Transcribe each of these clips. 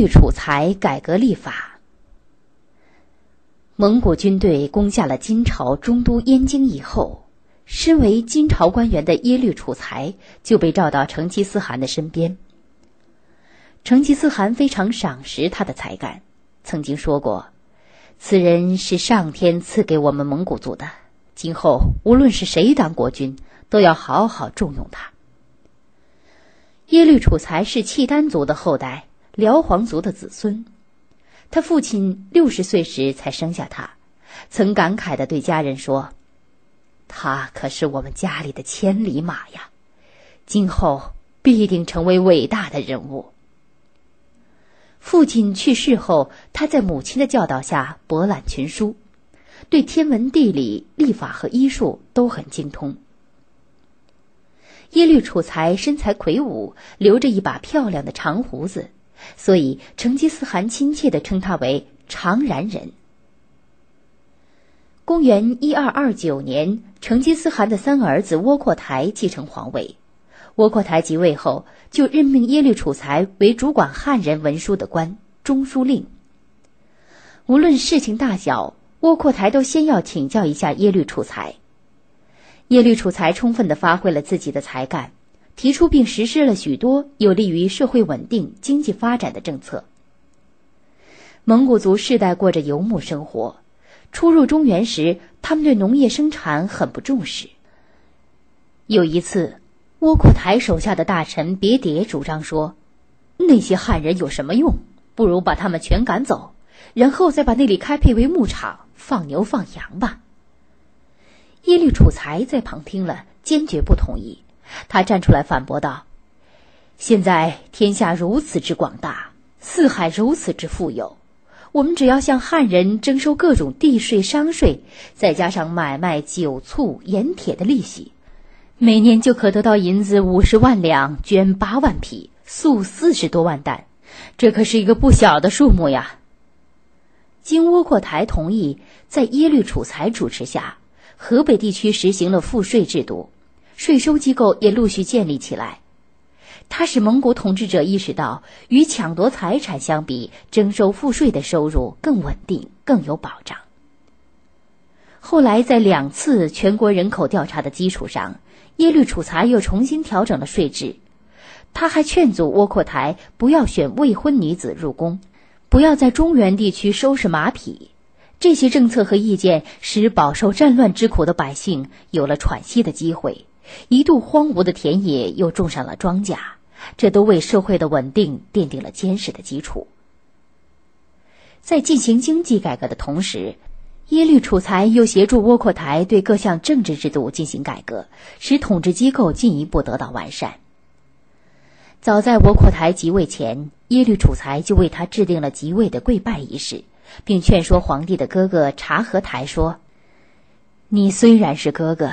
律楚材改革立法。蒙古军队攻下了金朝中都燕京以后，身为金朝官员的耶律楚材就被召到成吉思汗的身边。成吉思汗非常赏识他的才干，曾经说过：“此人是上天赐给我们蒙古族的，今后无论是谁当国君，都要好好重用他。”耶律楚材是契丹族的后代，辽皇族的子孙。他父亲六十岁时才生下他，曾感慨的对家人说：“他可是我们家里的千里马呀，今后必定成为伟大的人物。”父亲去世后，他在母亲的教导下博览群书，对天文、地理、历法和医术都很精通。耶律楚材身材魁梧，留着一把漂亮的长胡子，所以成吉思汗亲切地称他为长髯人。公元一二二九年，成吉思汗的三儿子窝阔台继承皇位。窝阔台即位后，就任命耶律楚材为主管汉人文书的官中书令。无论事情大小，窝阔台都先要请教一下耶律楚材。耶律楚材充分地发挥了自己的才干，提出并实施了许多有利于社会稳定、经济发展的政策。蒙古族世代过着游牧生活，初入中原时，他们对农业生产很不重视。有一次。窝阔台手下的大臣别迭主张说：“那些汉人有什么用？不如把他们全赶走，然后再把那里开辟为牧场，放牛放羊吧。”耶律楚材在旁听了，坚决不同意。他站出来反驳道：“现在天下如此之广大，四海如此之富有，我们只要向汉人征收各种地税、商税，再加上买卖酒醋盐铁的利息。”每年就可得到银子五十万两，绢八万匹，粟四十多万担，这可是一个不小的数目呀。经窝阔台同意，在耶律楚材主持下，河北地区实行了赋税制度，税收机构也陆续建立起来。它使蒙古统治者意识到，与抢夺财产相比，征收赋税的收入更稳定、更有保障。后来，在两次全国人口调查的基础上，耶律楚材又重新调整了税制。他还劝阻窝阔台不要选未婚女子入宫，不要在中原地区收拾马匹。这些政策和意见使饱受战乱之苦的百姓有了喘息的机会，一度荒芜的田野又种上了庄稼，这都为社会的稳定奠定了坚实的基础。在进行经济改革的同时，耶律楚材又协助窝阔台对各项政治制度进行改革，使统治机构进一步得到完善。早在窝阔台即位前，耶律楚材就为他制定了即位的跪拜仪式，并劝说皇帝的哥哥察合台说：“你虽然是哥哥，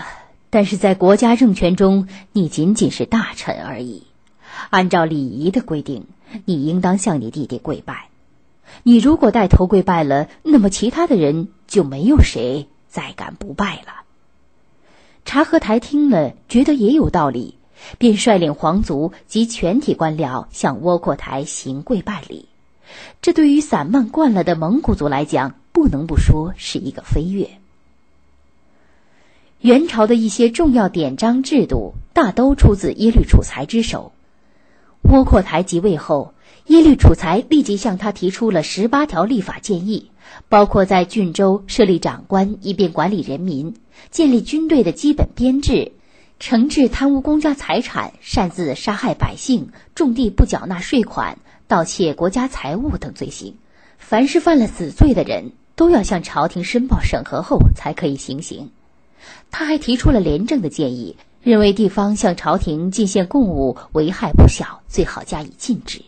但是在国家政权中，你仅仅是大臣而已。按照礼仪的规定，你应当向你弟弟跪拜。”你如果带头跪拜了，那么其他的人就没有谁再敢不拜了。察合台听了，觉得也有道理，便率领皇族及全体官僚向窝阔台行跪拜礼。这对于散漫惯了的蒙古族来讲，不能不说是一个飞跃。元朝的一些重要典章制度，大都出自耶律楚材之手。窝阔台即位后。耶律楚材立即向他提出了十八条立法建议，包括在郡州设立长官，以便管理人民；建立军队的基本编制；惩治贪污公家财产、擅自杀害百姓、种地不缴纳税款、盗窃国家财物等罪行。凡是犯了死罪的人，都要向朝廷申报审核后才可以行刑。他还提出了廉政的建议，认为地方向朝廷进献贡物危害不小，最好加以禁止。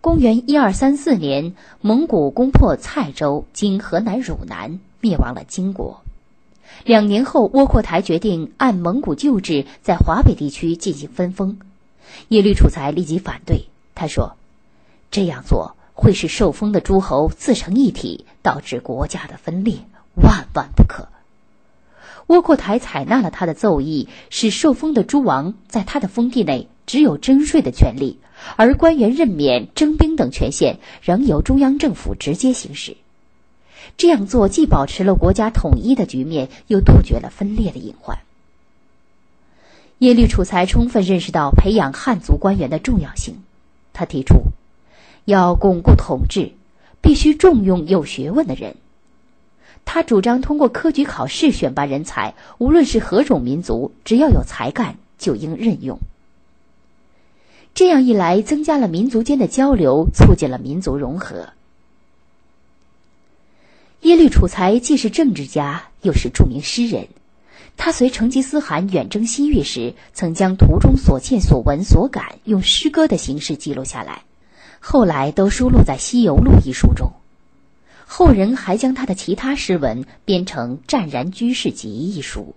公元一二三四年，蒙古攻破蔡州（今河南汝南），灭亡了金国。两年后，窝阔台决定按蒙古旧制，在华北地区进行分封。耶律楚材立即反对，他说：“这样做会使受封的诸侯自成一体，导致国家的分裂，万万不可。”窝阔台采纳了他的奏议，使受封的诸王在他的封地内只有征税的权利，而官员任免、征兵等权限仍由中央政府直接行使。这样做既保持了国家统一的局面，又杜绝了分裂的隐患。耶律楚材充分认识到培养汉族官员的重要性，他提出，要巩固统治，必须重用有学问的人。他主张通过科举考试选拔人才，无论是何种民族，只要有才干，就应任用。这样一来，增加了民族间的交流，促进了民族融合。耶律楚材既是政治家，又是著名诗人。他随成吉思汗远征西域时，曾将途中所见所闻所感用诗歌的形式记录下来，后来都收录在《西游录》一书中。后人还将他的其他诗文编成《湛然居士集》一书。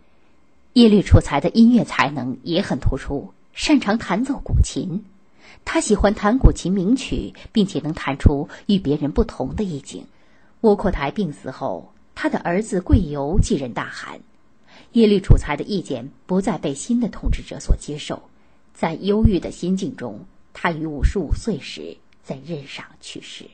耶律楚材的音乐才能也很突出，擅长弹奏古琴。他喜欢弹古琴名曲，并且能弹出与别人不同的意境。窝阔台病死后，他的儿子贵由继任大汗。耶律楚材的意见不再被新的统治者所接受，在忧郁的心境中，他于五十五岁时在任上去世。